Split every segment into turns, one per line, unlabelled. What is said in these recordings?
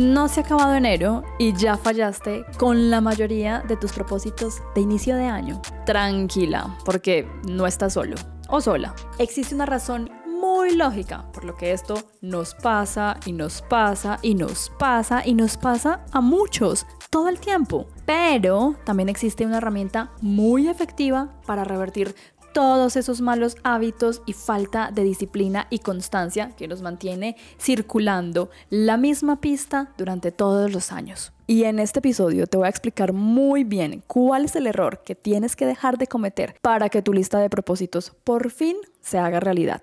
No se ha acabado enero y ya fallaste con la mayoría de tus propósitos de inicio de año. Tranquila, porque no estás solo o sola. Existe una razón muy lógica, por lo que esto nos pasa y nos pasa y nos pasa y nos pasa a muchos todo el tiempo. Pero también existe una herramienta muy efectiva para revertir todos esos malos hábitos y falta de disciplina y constancia que nos mantiene circulando la misma pista durante todos los años. Y en este episodio te voy a explicar muy bien cuál es el error que tienes que dejar de cometer para que tu lista de propósitos por fin se haga realidad.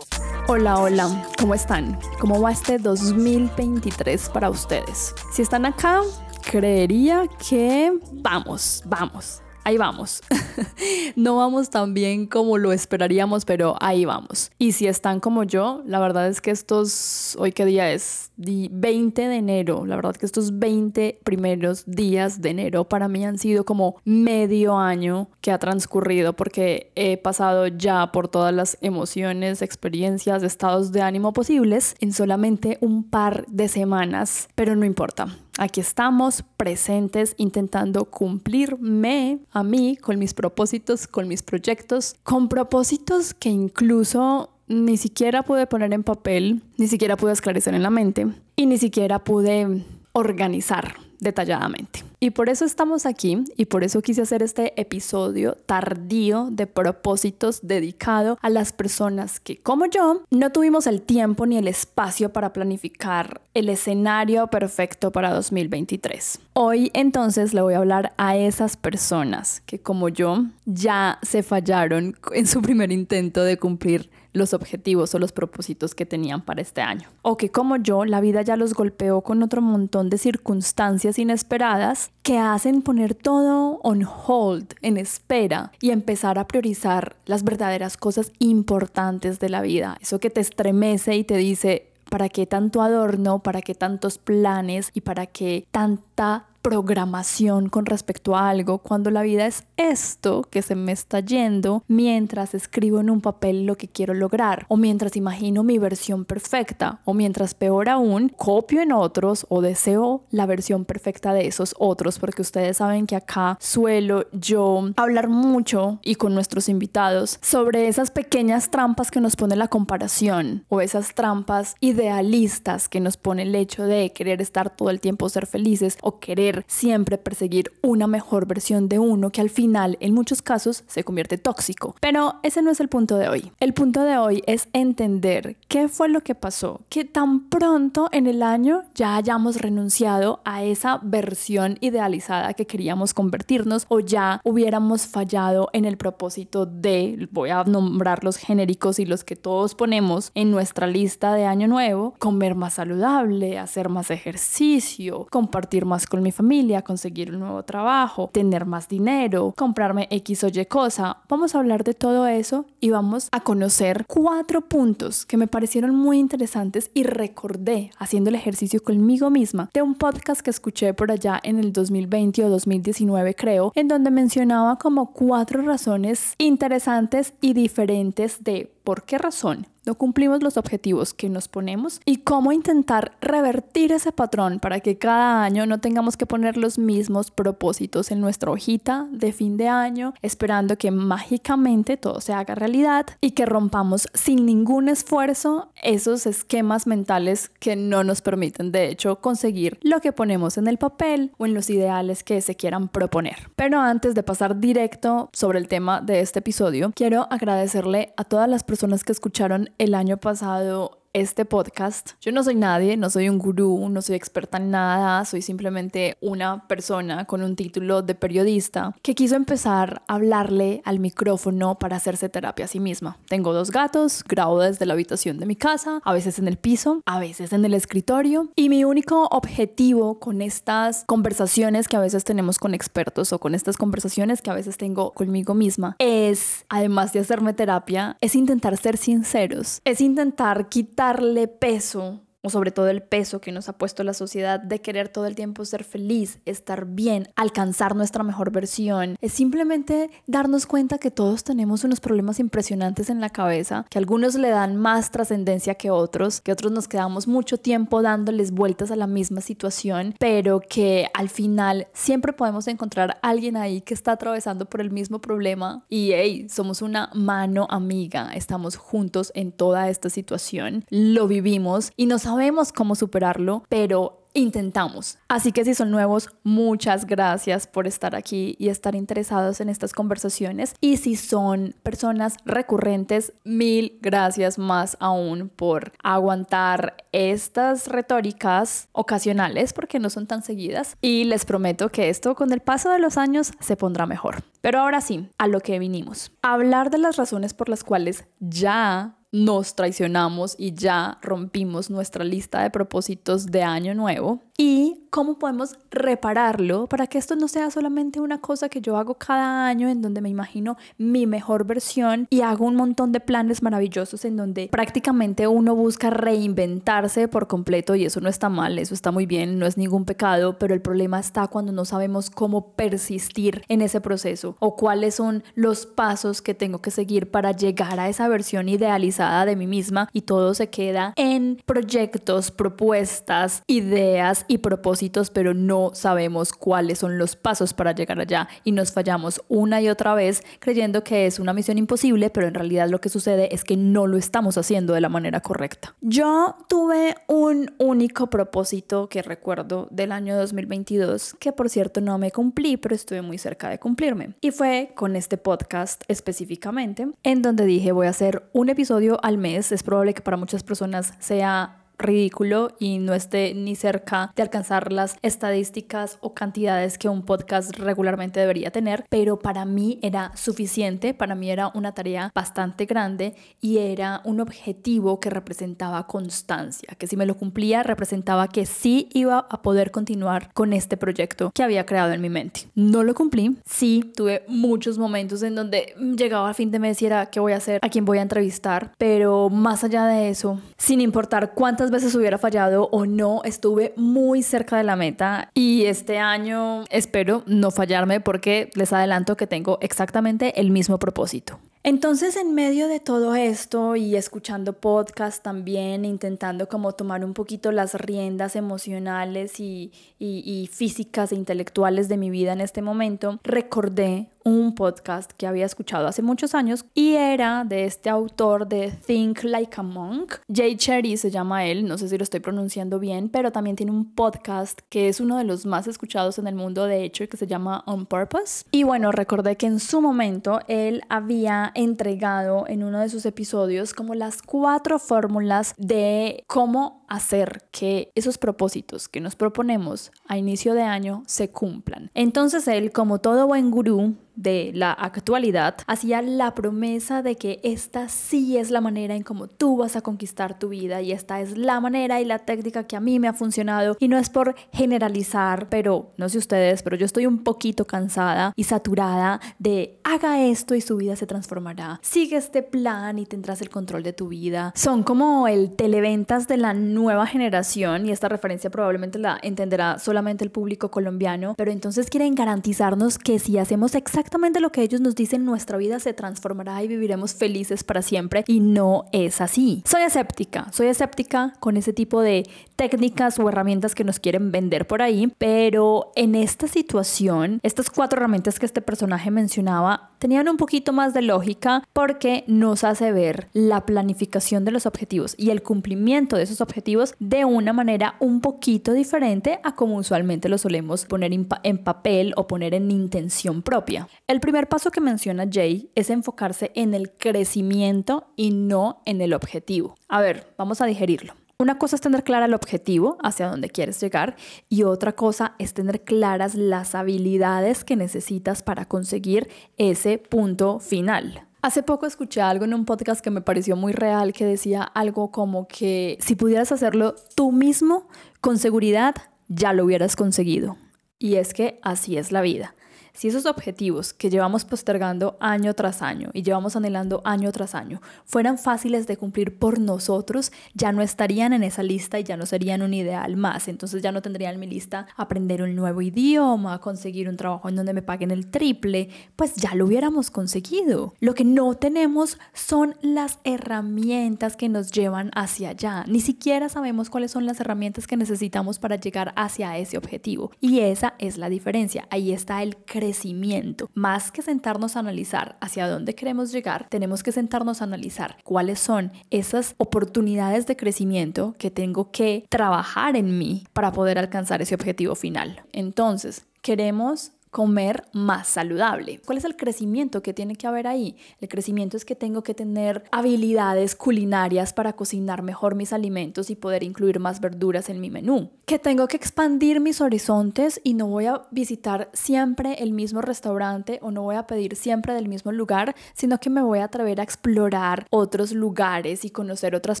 Hola, hola, ¿cómo están? ¿Cómo va este 2023 para ustedes? Si están acá, creería que vamos, vamos ahí vamos. no vamos tan bien como lo esperaríamos, pero ahí vamos. Y si están como yo, la verdad es que estos, hoy qué día es, 20 de enero, la verdad que estos 20 primeros días de enero para mí han sido como medio año que ha transcurrido porque he pasado ya por todas las emociones, experiencias, estados de ánimo posibles en solamente un par de semanas, pero no importa. Aquí estamos presentes intentando cumplirme a mí con mis propósitos, con mis proyectos, con propósitos que incluso ni siquiera pude poner en papel, ni siquiera pude esclarecer en la mente y ni siquiera pude organizar detalladamente. Y por eso estamos aquí y por eso quise hacer este episodio tardío de propósitos dedicado a las personas que, como yo, no tuvimos el tiempo ni el espacio para planificar el escenario perfecto para 2023. Hoy entonces le voy a hablar a esas personas que, como yo, ya se fallaron en su primer intento de cumplir los objetivos o los propósitos que tenían para este año. O que como yo, la vida ya los golpeó con otro montón de circunstancias inesperadas que hacen poner todo on hold, en espera, y empezar a priorizar las verdaderas cosas importantes de la vida. Eso que te estremece y te dice, ¿para qué tanto adorno? ¿Para qué tantos planes? ¿Y para qué tanta programación con respecto a algo cuando la vida es esto que se me está yendo mientras escribo en un papel lo que quiero lograr o mientras imagino mi versión perfecta o mientras peor aún copio en otros o deseo la versión perfecta de esos otros porque ustedes saben que acá suelo yo hablar mucho y con nuestros invitados sobre esas pequeñas trampas que nos pone la comparación o esas trampas idealistas que nos pone el hecho de querer estar todo el tiempo ser felices o querer siempre perseguir una mejor versión de uno que al final en muchos casos se convierte tóxico. Pero ese no es el punto de hoy. El punto de hoy es entender qué fue lo que pasó, que tan pronto en el año ya hayamos renunciado a esa versión idealizada que queríamos convertirnos o ya hubiéramos fallado en el propósito de, voy a nombrar los genéricos y los que todos ponemos en nuestra lista de año nuevo, comer más saludable, hacer más ejercicio, compartir más con mi familia, conseguir un nuevo trabajo, tener más dinero, comprarme X o Y cosa. Vamos a hablar de todo eso y vamos a conocer cuatro puntos que me parecieron muy interesantes y recordé haciendo el ejercicio conmigo misma de un podcast que escuché por allá en el 2020 o 2019 creo, en donde mencionaba como cuatro razones interesantes y diferentes de por qué razón no cumplimos los objetivos que nos ponemos y cómo intentar revertir ese patrón para que cada año no tengamos que poner los mismos propósitos en nuestra hojita de fin de año, esperando que mágicamente todo se haga realidad y que rompamos sin ningún esfuerzo esos esquemas mentales que no nos permiten de hecho conseguir lo que ponemos en el papel o en los ideales que se quieran proponer. Pero antes de pasar directo sobre el tema de este episodio, quiero agradecerle a todas las personas que escucharon el año pasado este podcast. Yo no soy nadie, no soy un gurú, no soy experta en nada, soy simplemente una persona con un título de periodista que quiso empezar a hablarle al micrófono para hacerse terapia a sí misma. Tengo dos gatos, grabo desde la habitación de mi casa, a veces en el piso, a veces en el escritorio y mi único objetivo con estas conversaciones que a veces tenemos con expertos o con estas conversaciones que a veces tengo conmigo misma es, además de hacerme terapia, es intentar ser sinceros, es intentar quitarle peso o sobre todo el peso que nos ha puesto la sociedad de querer todo el tiempo ser feliz, estar bien, alcanzar nuestra mejor versión, es simplemente darnos cuenta que todos tenemos unos problemas impresionantes en la cabeza, que algunos le dan más trascendencia que otros, que otros nos quedamos mucho tiempo dándoles vueltas a la misma situación, pero que al final siempre podemos encontrar alguien ahí que está atravesando por el mismo problema y hey, somos una mano amiga, estamos juntos en toda esta situación, lo vivimos y nos sabemos cómo superarlo, pero intentamos. Así que si son nuevos, muchas gracias por estar aquí y estar interesados en estas conversaciones. Y si son personas recurrentes, mil gracias más aún por aguantar estas retóricas ocasionales porque no son tan seguidas. Y les prometo que esto con el paso de los años se pondrá mejor. Pero ahora sí, a lo que vinimos. Hablar de las razones por las cuales ya nos traicionamos y ya rompimos nuestra lista de propósitos de año nuevo y cómo podemos repararlo para que esto no sea solamente una cosa que yo hago cada año en donde me imagino mi mejor versión y hago un montón de planes maravillosos en donde prácticamente uno busca reinventarse por completo y eso no está mal, eso está muy bien, no es ningún pecado, pero el problema está cuando no sabemos cómo persistir en ese proceso o cuáles son los pasos que tengo que seguir para llegar a esa versión idealizada de mí misma y todo se queda en proyectos, propuestas, ideas y propósitos, pero no sabemos cuáles son los pasos para llegar allá y nos fallamos una y otra vez creyendo que es una misión imposible, pero en realidad lo que sucede es que no lo estamos haciendo de la manera correcta. Yo tuve un único propósito que recuerdo del año 2022, que por cierto no me cumplí, pero estuve muy cerca de cumplirme. Y fue con este podcast específicamente, en donde dije voy a hacer un episodio al mes. Es probable que para muchas personas sea ridículo y no esté ni cerca de alcanzar las estadísticas o cantidades que un podcast regularmente debería tener, pero para mí era suficiente, para mí era una tarea bastante grande y era un objetivo que representaba constancia, que si me lo cumplía representaba que sí iba a poder continuar con este proyecto que había creado en mi mente. No lo cumplí, sí tuve muchos momentos en donde llegaba al fin de mes y era qué voy a hacer, a quién voy a entrevistar, pero más allá de eso, sin importar cuántas veces hubiera fallado o no, estuve muy cerca de la meta y este año espero no fallarme porque les adelanto que tengo exactamente el mismo propósito. Entonces, en medio de todo esto y escuchando podcast también, intentando como tomar un poquito las riendas emocionales y, y, físicas e intelectuales de mi vida en este momento, recordé un podcast que había escuchado hace muchos años y era de este autor de Think Like a Monk. Jay Cherry se llama él, no sé si lo estoy pronunciando bien, pero también tiene un podcast que es uno de los más escuchados en el mundo de hecho que se llama On Purpose. Y bueno, recordé que en su momento él había entregado en uno de sus episodios como las cuatro fórmulas de cómo hacer que esos propósitos que nos proponemos a inicio de año se cumplan. Entonces él, como todo buen gurú, de la actualidad hacía la promesa de que esta sí es la manera en cómo tú vas a conquistar tu vida y esta es la manera y la técnica que a mí me ha funcionado y no es por generalizar, pero no sé ustedes, pero yo estoy un poquito cansada y saturada de haga esto y su vida se transformará. Sigue este plan y tendrás el control de tu vida. Son como el televentas de la nueva generación y esta referencia probablemente la entenderá solamente el público colombiano, pero entonces quieren garantizarnos que si hacemos exactamente exactamente lo que ellos nos dicen, nuestra vida se transformará y viviremos felices para siempre y no es así. Soy escéptica, soy escéptica con ese tipo de técnicas o herramientas que nos quieren vender por ahí, pero en esta situación, estas cuatro herramientas que este personaje mencionaba tenían un poquito más de lógica porque nos hace ver la planificación de los objetivos y el cumplimiento de esos objetivos de una manera un poquito diferente a como usualmente lo solemos poner en papel o poner en intención propia. El primer paso que menciona Jay es enfocarse en el crecimiento y no en el objetivo. A ver, vamos a digerirlo. Una cosa es tener clara el objetivo hacia donde quieres llegar y otra cosa es tener claras las habilidades que necesitas para conseguir ese punto final. Hace poco escuché algo en un podcast que me pareció muy real que decía algo como que si pudieras hacerlo tú mismo, con seguridad ya lo hubieras conseguido. Y es que así es la vida. Si esos objetivos que llevamos postergando año tras año y llevamos anhelando año tras año fueran fáciles de cumplir por nosotros, ya no estarían en esa lista y ya no serían un ideal más. Entonces ya no tendría en mi lista aprender un nuevo idioma, conseguir un trabajo en donde me paguen el triple, pues ya lo hubiéramos conseguido. Lo que no tenemos son las herramientas que nos llevan hacia allá. Ni siquiera sabemos cuáles son las herramientas que necesitamos para llegar hacia ese objetivo. Y esa es la diferencia. Ahí está el crecimiento crecimiento. Más que sentarnos a analizar hacia dónde queremos llegar, tenemos que sentarnos a analizar cuáles son esas oportunidades de crecimiento que tengo que trabajar en mí para poder alcanzar ese objetivo final. Entonces, queremos comer más saludable. ¿Cuál es el crecimiento que tiene que haber ahí? El crecimiento es que tengo que tener habilidades culinarias para cocinar mejor mis alimentos y poder incluir más verduras en mi menú. Que tengo que expandir mis horizontes y no voy a visitar siempre el mismo restaurante o no voy a pedir siempre del mismo lugar, sino que me voy a atrever a explorar otros lugares y conocer otras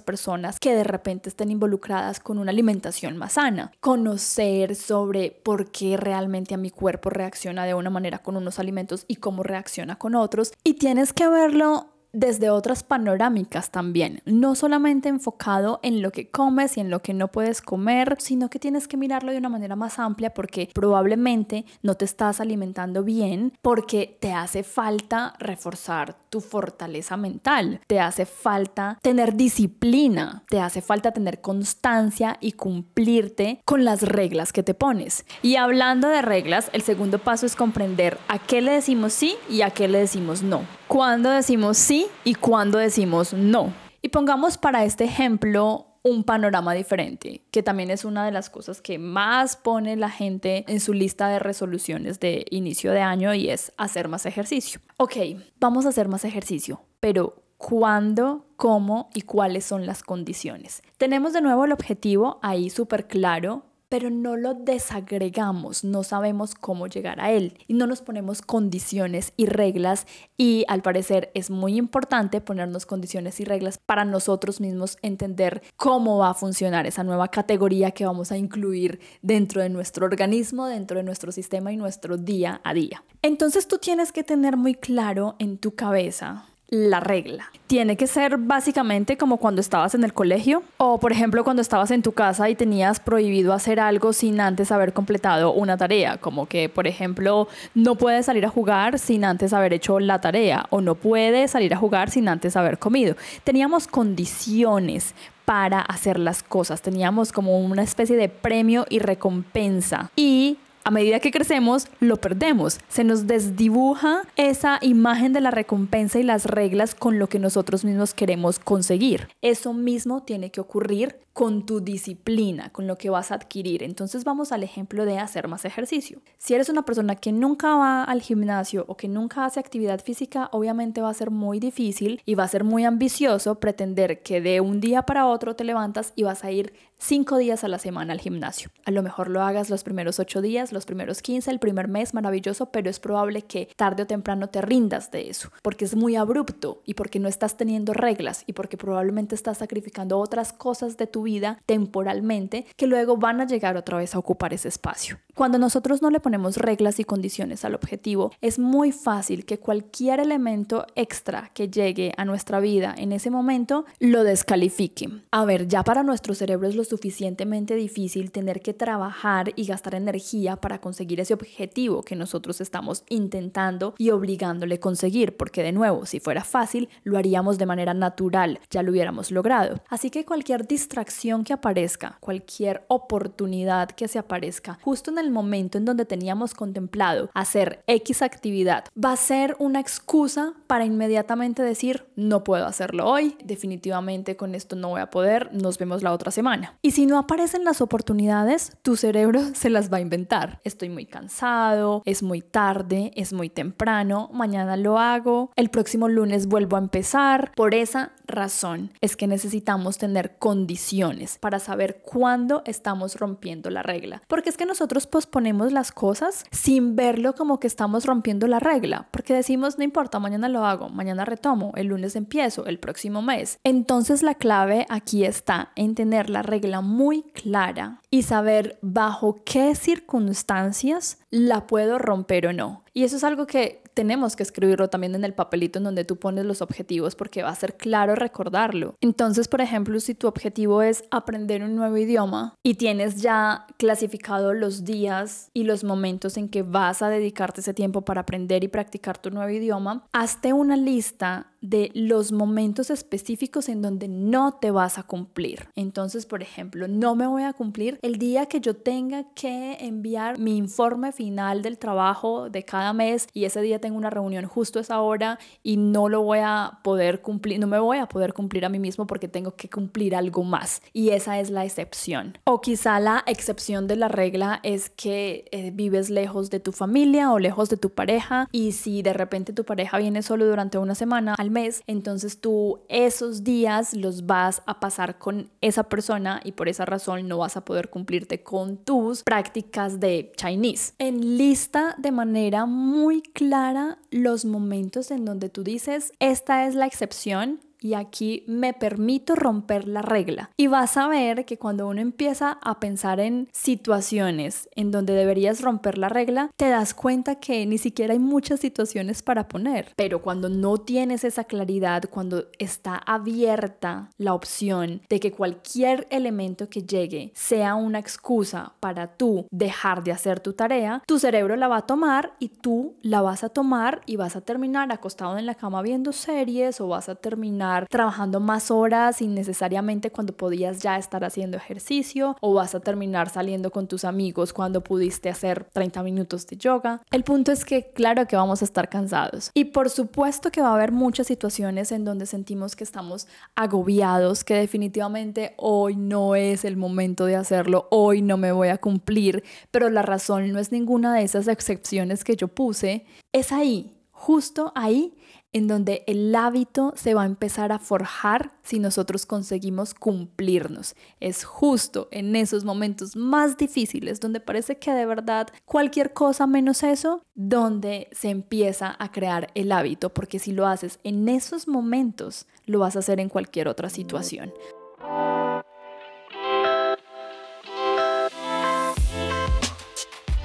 personas que de repente estén involucradas con una alimentación más sana. Conocer sobre por qué realmente a mi cuerpo reacciona de una manera con unos alimentos y cómo reacciona con otros. Y tienes que verlo desde otras panorámicas también, no solamente enfocado en lo que comes y en lo que no puedes comer, sino que tienes que mirarlo de una manera más amplia porque probablemente no te estás alimentando bien porque te hace falta reforzar tu fortaleza mental, te hace falta tener disciplina, te hace falta tener constancia y cumplirte con las reglas que te pones. Y hablando de reglas, el segundo paso es comprender a qué le decimos sí y a qué le decimos no. Cuándo decimos sí y cuándo decimos no. Y pongamos para este ejemplo un panorama diferente, que también es una de las cosas que más pone la gente en su lista de resoluciones de inicio de año y es hacer más ejercicio. Ok, vamos a hacer más ejercicio, pero ¿cuándo, cómo y cuáles son las condiciones? Tenemos de nuevo el objetivo ahí súper claro, pero no lo desagregamos, no sabemos cómo llegar a él y no nos ponemos condiciones y reglas y al parecer es muy importante ponernos condiciones y reglas para nosotros mismos entender cómo va a funcionar esa nueva categoría que vamos a incluir dentro de nuestro organismo, dentro de nuestro sistema y nuestro día a día. Entonces tú tienes que tener muy claro en tu cabeza la regla. Tiene que ser básicamente como cuando estabas en el colegio o por ejemplo cuando estabas en tu casa y tenías prohibido hacer algo sin antes haber completado una tarea, como que por ejemplo no puedes salir a jugar sin antes haber hecho la tarea o no puedes salir a jugar sin antes haber comido. Teníamos condiciones para hacer las cosas, teníamos como una especie de premio y recompensa y a medida que crecemos, lo perdemos. Se nos desdibuja esa imagen de la recompensa y las reglas con lo que nosotros mismos queremos conseguir. Eso mismo tiene que ocurrir con tu disciplina, con lo que vas a adquirir. Entonces vamos al ejemplo de hacer más ejercicio. Si eres una persona que nunca va al gimnasio o que nunca hace actividad física, obviamente va a ser muy difícil y va a ser muy ambicioso pretender que de un día para otro te levantas y vas a ir cinco días a la semana al gimnasio. A lo mejor lo hagas los primeros ocho días, los primeros 15, el primer mes, maravilloso, pero es probable que tarde o temprano te rindas de eso, porque es muy abrupto y porque no estás teniendo reglas y porque probablemente estás sacrificando otras cosas de tu vida temporalmente que luego van a llegar otra vez a ocupar ese espacio. Cuando nosotros no le ponemos reglas y condiciones al objetivo, es muy fácil que cualquier elemento extra que llegue a nuestra vida en ese momento lo descalifique. A ver, ya para nuestro cerebro es lo suficientemente difícil tener que trabajar y gastar energía para conseguir ese objetivo que nosotros estamos intentando y obligándole a conseguir, porque de nuevo, si fuera fácil, lo haríamos de manera natural, ya lo hubiéramos logrado. Así que cualquier distracción que aparezca, cualquier oportunidad que se aparezca, justo en el momento en donde teníamos contemplado hacer X actividad, va a ser una excusa para inmediatamente decir, no puedo hacerlo hoy, definitivamente con esto no voy a poder, nos vemos la otra semana. Y si no aparecen las oportunidades, tu cerebro se las va a inventar. Estoy muy cansado, es muy tarde, es muy temprano, mañana lo hago, el próximo lunes vuelvo a empezar. Por esa razón es que necesitamos tener condiciones para saber cuándo estamos rompiendo la regla. Porque es que nosotros posponemos las cosas sin verlo como que estamos rompiendo la regla. Porque decimos, no importa, mañana lo hago, mañana retomo, el lunes empiezo, el próximo mes. Entonces la clave aquí está en tener la regla muy clara y saber bajo qué circunstancias la puedo romper o no. Y eso es algo que tenemos que escribirlo también en el papelito en donde tú pones los objetivos porque va a ser claro recordarlo. Entonces, por ejemplo, si tu objetivo es aprender un nuevo idioma y tienes ya clasificado los días y los momentos en que vas a dedicarte ese tiempo para aprender y practicar tu nuevo idioma, hazte una lista de los momentos específicos en donde no te vas a cumplir. Entonces, por ejemplo, no me voy a cumplir el día que yo tenga que enviar mi informe final del trabajo de cada mes y ese día tengo una reunión justo a esa hora y no lo voy a poder cumplir, no me voy a poder cumplir a mí mismo porque tengo que cumplir algo más. Y esa es la excepción. O quizá la excepción de la regla es que eh, vives lejos de tu familia o lejos de tu pareja y si de repente tu pareja viene solo durante una semana, mes, entonces tú esos días los vas a pasar con esa persona y por esa razón no vas a poder cumplirte con tus prácticas de Chinese. Enlista de manera muy clara los momentos en donde tú dices, esta es la excepción y aquí me permito romper la regla. Y vas a ver que cuando uno empieza a pensar en situaciones en donde deberías romper la regla, te das cuenta que ni siquiera hay muchas situaciones para poner. Pero cuando no tienes esa claridad, cuando está abierta la opción de que cualquier elemento que llegue sea una excusa para tú dejar de hacer tu tarea, tu cerebro la va a tomar y tú la vas a tomar y vas a terminar acostado en la cama viendo series o vas a terminar trabajando más horas innecesariamente cuando podías ya estar haciendo ejercicio o vas a terminar saliendo con tus amigos cuando pudiste hacer 30 minutos de yoga. El punto es que claro que vamos a estar cansados y por supuesto que va a haber muchas situaciones en donde sentimos que estamos agobiados, que definitivamente hoy no es el momento de hacerlo, hoy no me voy a cumplir, pero la razón no es ninguna de esas excepciones que yo puse, es ahí, justo ahí en donde el hábito se va a empezar a forjar si nosotros conseguimos cumplirnos. Es justo en esos momentos más difíciles donde parece que de verdad cualquier cosa menos eso, donde se empieza a crear el hábito, porque si lo haces en esos momentos, lo vas a hacer en cualquier otra situación.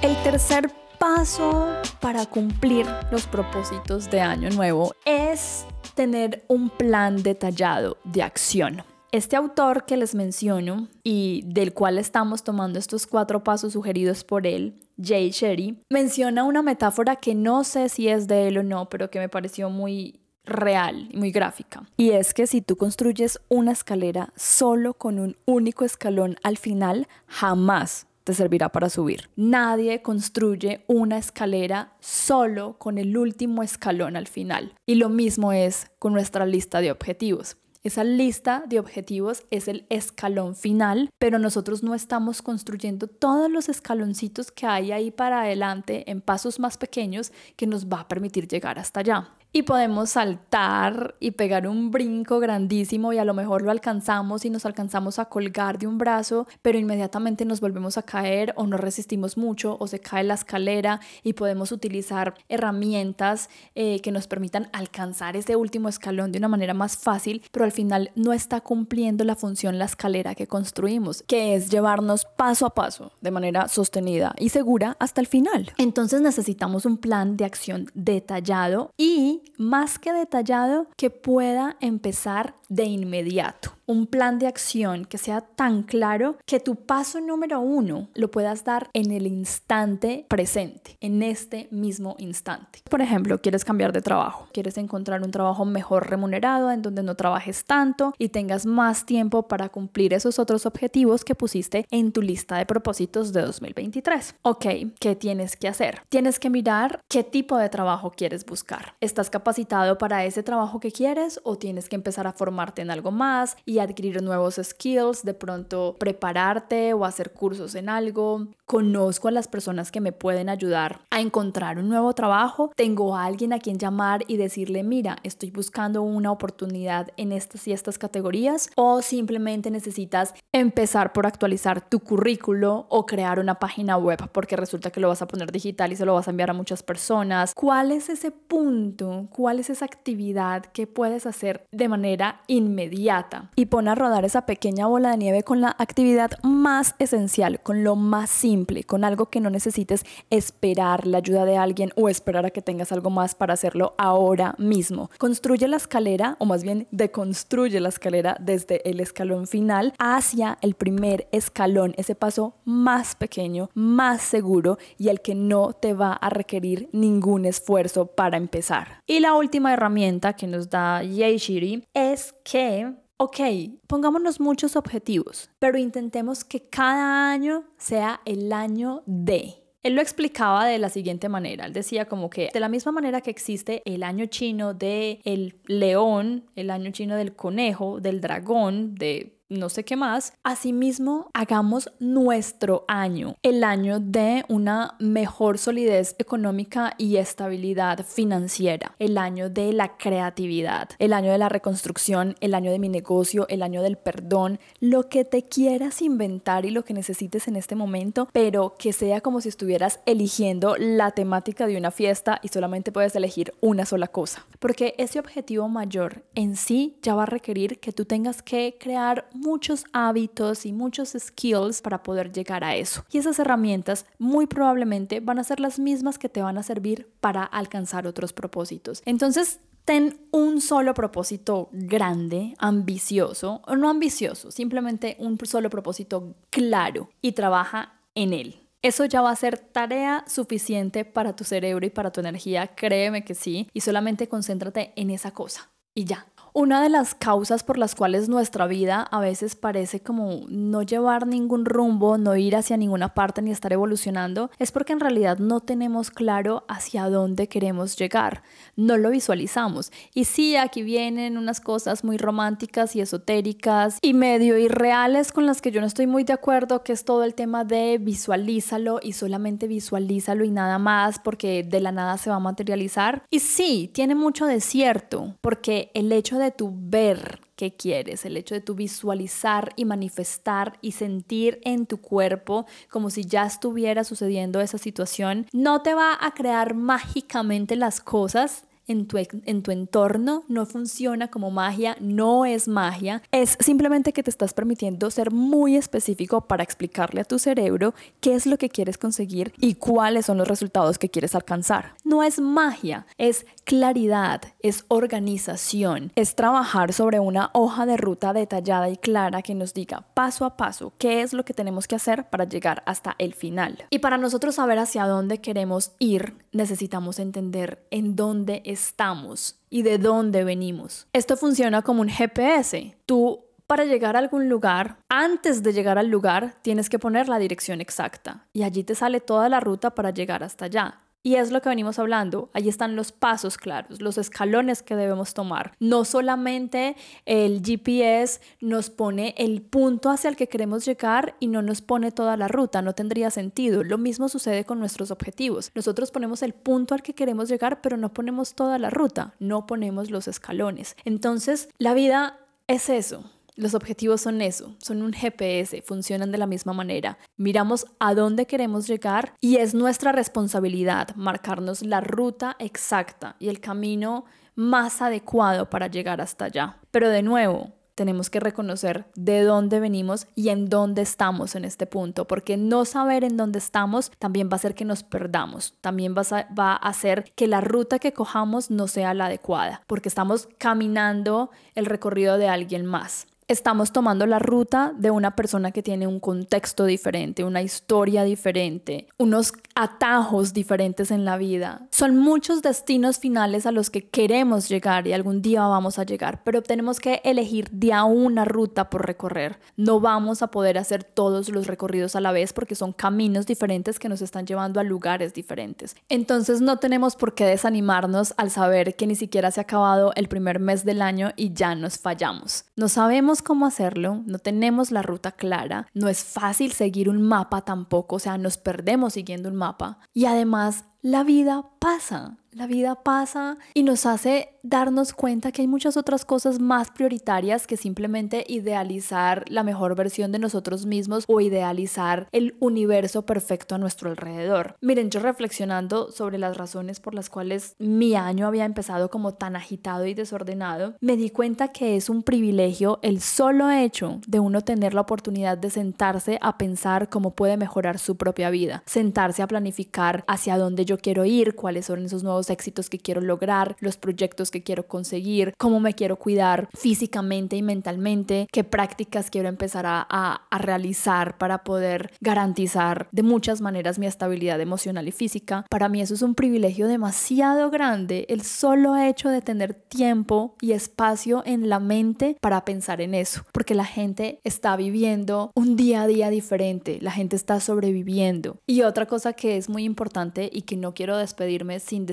El tercer paso para cumplir los propósitos de año nuevo es tener un plan detallado de acción. Este autor que les menciono y del cual estamos tomando estos cuatro pasos sugeridos por él, Jay Sherry, menciona una metáfora que no sé si es de él o no, pero que me pareció muy real y muy gráfica. Y es que si tú construyes una escalera solo con un único escalón al final, jamás te servirá para subir. Nadie construye una escalera solo con el último escalón al final. Y lo mismo es con nuestra lista de objetivos. Esa lista de objetivos es el escalón final, pero nosotros no estamos construyendo todos los escaloncitos que hay ahí para adelante en pasos más pequeños que nos va a permitir llegar hasta allá y podemos saltar y pegar un brinco grandísimo y a lo mejor lo alcanzamos y nos alcanzamos a colgar de un brazo, pero inmediatamente nos volvemos a caer o no resistimos mucho o se cae la escalera y podemos utilizar herramientas eh, que nos permitan alcanzar ese último escalón de una manera más fácil, pero al final no está cumpliendo la función la escalera que construimos, que es llevarnos paso a paso de manera sostenida y segura hasta el final. Entonces necesitamos un plan de acción detallado y más que detallado que pueda empezar de inmediato. Un plan de acción que sea tan claro que tu paso número uno lo puedas dar en el instante presente, en este mismo instante. Por ejemplo, quieres cambiar de trabajo, quieres encontrar un trabajo mejor remunerado en donde no trabajes tanto y tengas más tiempo para cumplir esos otros objetivos que pusiste en tu lista de propósitos de 2023. Ok, ¿qué tienes que hacer? Tienes que mirar qué tipo de trabajo quieres buscar. ¿Estás capacitado para ese trabajo que quieres o tienes que empezar a formarte en algo más y adquirir nuevos skills, de pronto prepararte o hacer cursos en algo? Conozco a las personas que me pueden ayudar a encontrar un nuevo trabajo. Tengo a alguien a quien llamar y decirle, mira, estoy buscando una oportunidad en estas y estas categorías o simplemente necesitas empezar por actualizar tu currículo o crear una página web porque resulta que lo vas a poner digital y se lo vas a enviar a muchas personas. ¿Cuál es ese punto? ¿Cuál es esa actividad que puedes hacer de manera inmediata? Y pon a rodar esa pequeña bola de nieve con la actividad más esencial, con lo más simple, con algo que no necesites esperar la ayuda de alguien o esperar a que tengas algo más para hacerlo ahora mismo. Construye la escalera o más bien deconstruye la escalera desde el escalón final hacia el primer escalón, ese paso más pequeño, más seguro y el que no te va a requerir ningún esfuerzo para empezar. Y la última herramienta que nos da Yeishiri es que Ok, pongámonos muchos objetivos, pero intentemos que cada año sea el año de. Él lo explicaba de la siguiente manera. Él decía como que de la misma manera que existe el año chino de el león, el año chino del conejo, del dragón, de no sé qué más, asimismo hagamos nuestro año, el año de una mejor solidez económica y estabilidad financiera, el año de la creatividad, el año de la reconstrucción, el año de mi negocio, el año del perdón, lo que te quieras inventar y lo que necesites en este momento, pero que sea como si estuvieras eligiendo la temática de una fiesta y solamente puedes elegir una sola cosa, porque ese objetivo mayor en sí ya va a requerir que tú tengas que crear muchos hábitos y muchos skills para poder llegar a eso. Y esas herramientas muy probablemente van a ser las mismas que te van a servir para alcanzar otros propósitos. Entonces, ten un solo propósito grande, ambicioso, o no ambicioso, simplemente un solo propósito claro y trabaja en él. Eso ya va a ser tarea suficiente para tu cerebro y para tu energía, créeme que sí, y solamente concéntrate en esa cosa y ya. Una de las causas por las cuales nuestra vida a veces parece como no llevar ningún rumbo, no ir hacia ninguna parte ni estar evolucionando, es porque en realidad no tenemos claro hacia dónde queremos llegar, no lo visualizamos. Y sí, aquí vienen unas cosas muy románticas y esotéricas y medio irreales con las que yo no estoy muy de acuerdo, que es todo el tema de visualízalo y solamente visualízalo y nada más porque de la nada se va a materializar. Y sí, tiene mucho de cierto, porque el hecho de de tu ver qué quieres, el hecho de tu visualizar y manifestar y sentir en tu cuerpo como si ya estuviera sucediendo esa situación, no te va a crear mágicamente las cosas, en tu, en tu entorno no funciona como magia, no es magia, es simplemente que te estás permitiendo ser muy específico para explicarle a tu cerebro qué es lo que quieres conseguir y cuáles son los resultados que quieres alcanzar. No es magia, es claridad, es organización, es trabajar sobre una hoja de ruta detallada y clara que nos diga paso a paso qué es lo que tenemos que hacer para llegar hasta el final. Y para nosotros saber hacia dónde queremos ir, necesitamos entender en dónde estamos y de dónde venimos. Esto funciona como un GPS. Tú para llegar a algún lugar, antes de llegar al lugar, tienes que poner la dirección exacta y allí te sale toda la ruta para llegar hasta allá. Y es lo que venimos hablando. Ahí están los pasos claros, los escalones que debemos tomar. No solamente el GPS nos pone el punto hacia el que queremos llegar y no nos pone toda la ruta. No tendría sentido. Lo mismo sucede con nuestros objetivos. Nosotros ponemos el punto al que queremos llegar, pero no ponemos toda la ruta. No ponemos los escalones. Entonces, la vida es eso. Los objetivos son eso, son un GPS, funcionan de la misma manera. Miramos a dónde queremos llegar y es nuestra responsabilidad marcarnos la ruta exacta y el camino más adecuado para llegar hasta allá. Pero de nuevo, tenemos que reconocer de dónde venimos y en dónde estamos en este punto, porque no saber en dónde estamos también va a hacer que nos perdamos, también va a, va hacer que la ruta que cojamos no sea la adecuada, porque estamos caminando el recorrido de alguien más estamos tomando la ruta de una persona que tiene un contexto diferente, una historia diferente, unos atajos diferentes en la vida. Son muchos destinos finales a los que queremos llegar y algún día vamos a llegar, pero tenemos que elegir de a una ruta por recorrer. No vamos a poder hacer todos los recorridos a la vez porque son caminos diferentes que nos están llevando a lugares diferentes. Entonces no tenemos por qué desanimarnos al saber que ni siquiera se ha acabado el primer mes del año y ya nos fallamos. No sabemos cómo hacerlo, no tenemos la ruta clara, no es fácil seguir un mapa tampoco, o sea, nos perdemos siguiendo un mapa. Y además, la vida pasa, la vida pasa y nos hace darnos cuenta que hay muchas otras cosas más prioritarias que simplemente idealizar la mejor versión de nosotros mismos o idealizar el universo perfecto a nuestro alrededor. Miren, yo reflexionando sobre las razones por las cuales mi año había empezado como tan agitado y desordenado, me di cuenta que es un privilegio el solo hecho de uno tener la oportunidad de sentarse a pensar cómo puede mejorar su propia vida, sentarse a planificar hacia dónde yo quiero ir, cuáles son esos nuevos éxitos que quiero lograr, los proyectos que quiero conseguir, cómo me quiero cuidar físicamente y mentalmente, qué prácticas quiero empezar a, a realizar para poder garantizar de muchas maneras mi estabilidad emocional y física. Para mí eso es un privilegio demasiado grande, el solo hecho de tener tiempo y espacio en la mente para pensar en eso, porque la gente está viviendo un día a día diferente, la gente está sobreviviendo. Y otra cosa que es muy importante y que no quiero despedirme sin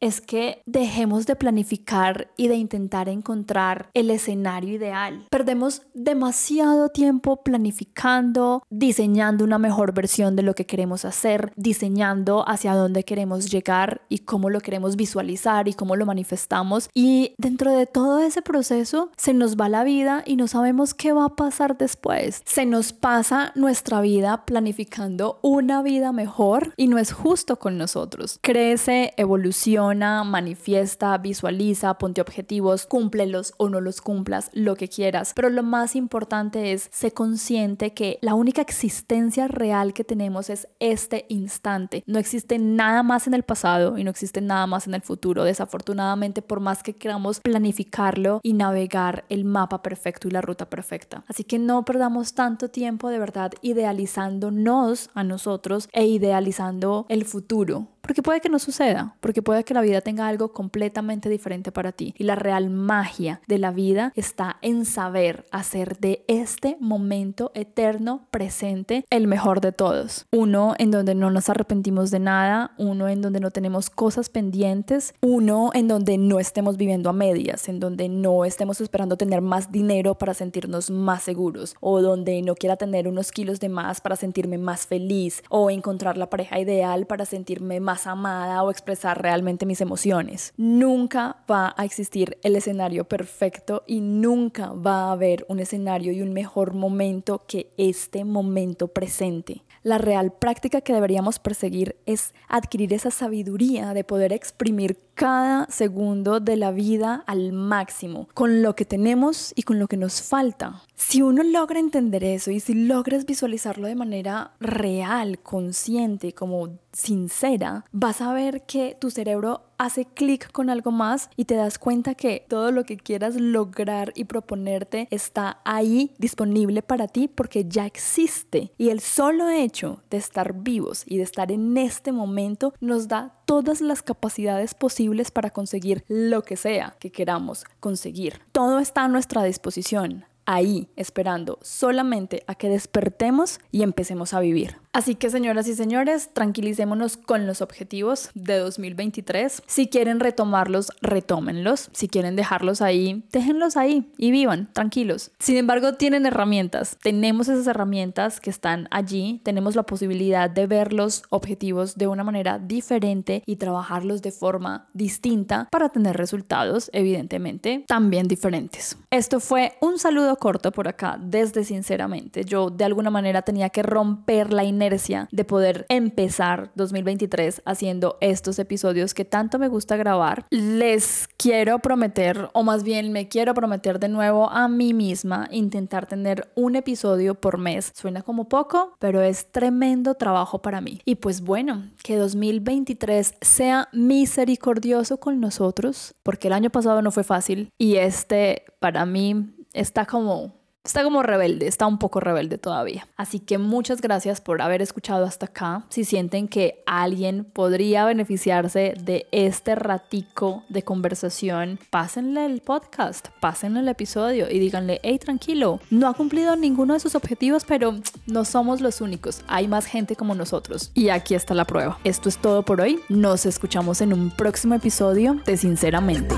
es que dejemos de planificar y de intentar encontrar el escenario ideal. Perdemos demasiado tiempo planificando, diseñando una mejor versión de lo que queremos hacer, diseñando hacia dónde queremos llegar y cómo lo queremos visualizar y cómo lo manifestamos. Y dentro de todo ese proceso se nos va la vida y no sabemos qué va a pasar después. Se nos pasa nuestra vida planificando una vida mejor y no es justo con nosotros. Crece, evoluciona, manifiesta, visualiza, ponte objetivos, cúmplelos o no los cumplas, lo que quieras. Pero lo más importante es ser consciente que la única existencia real que tenemos es este instante. No existe nada más en el pasado y no existe nada más en el futuro. Desafortunadamente, por más que queramos planificarlo y navegar el mapa perfecto y la ruta perfecta. Así que no perdamos tanto tiempo de verdad idealizándonos a nosotros e idealizando el futuro porque puede que no suceda, porque puede que la vida tenga algo completamente diferente para ti. Y la real magia de la vida está en saber hacer de este momento eterno presente el mejor de todos. Uno en donde no nos arrepentimos de nada, uno en donde no tenemos cosas pendientes, uno en donde no estemos viviendo a medias, en donde no estemos esperando tener más dinero para sentirnos más seguros, o donde no quiera tener unos kilos de más para sentirme más feliz, o encontrar la pareja ideal para sentirme más amada o expresar realmente mis emociones. Nunca va a existir el escenario perfecto y nunca va a haber un escenario y un mejor momento que este momento presente. La real práctica que deberíamos perseguir es adquirir esa sabiduría de poder exprimir cada segundo de la vida al máximo, con lo que tenemos y con lo que nos falta. Si uno logra entender eso y si logras visualizarlo de manera real, consciente, como sincera, vas a ver que tu cerebro hace clic con algo más y te das cuenta que todo lo que quieras lograr y proponerte está ahí disponible para ti porque ya existe. Y el solo de estar vivos y de estar en este momento nos da todas las capacidades posibles para conseguir lo que sea que queramos conseguir. Todo está a nuestra disposición ahí esperando solamente a que despertemos y empecemos a vivir. Así que señoras y señores, tranquilicémonos con los objetivos de 2023. Si quieren retomarlos, retómenlos. Si quieren dejarlos ahí, déjenlos ahí y vivan tranquilos. Sin embargo, tienen herramientas. Tenemos esas herramientas que están allí. Tenemos la posibilidad de ver los objetivos de una manera diferente y trabajarlos de forma distinta para tener resultados, evidentemente, también diferentes. Esto fue un saludo corto por acá desde sinceramente. Yo de alguna manera tenía que romper la inercia de poder empezar 2023 haciendo estos episodios que tanto me gusta grabar. Les quiero prometer, o más bien me quiero prometer de nuevo a mí misma, intentar tener un episodio por mes. Suena como poco, pero es tremendo trabajo para mí. Y pues bueno, que 2023 sea misericordioso con nosotros, porque el año pasado no fue fácil y este para mí está como Está como rebelde, está un poco rebelde todavía. Así que muchas gracias por haber escuchado hasta acá. Si sienten que alguien podría beneficiarse de este ratico de conversación, pásenle el podcast, pásenle el episodio y díganle, hey, tranquilo, no ha cumplido ninguno de sus objetivos, pero no somos los únicos. Hay más gente como nosotros. Y aquí está la prueba. Esto es todo por hoy. Nos escuchamos en un próximo episodio de Sinceramente.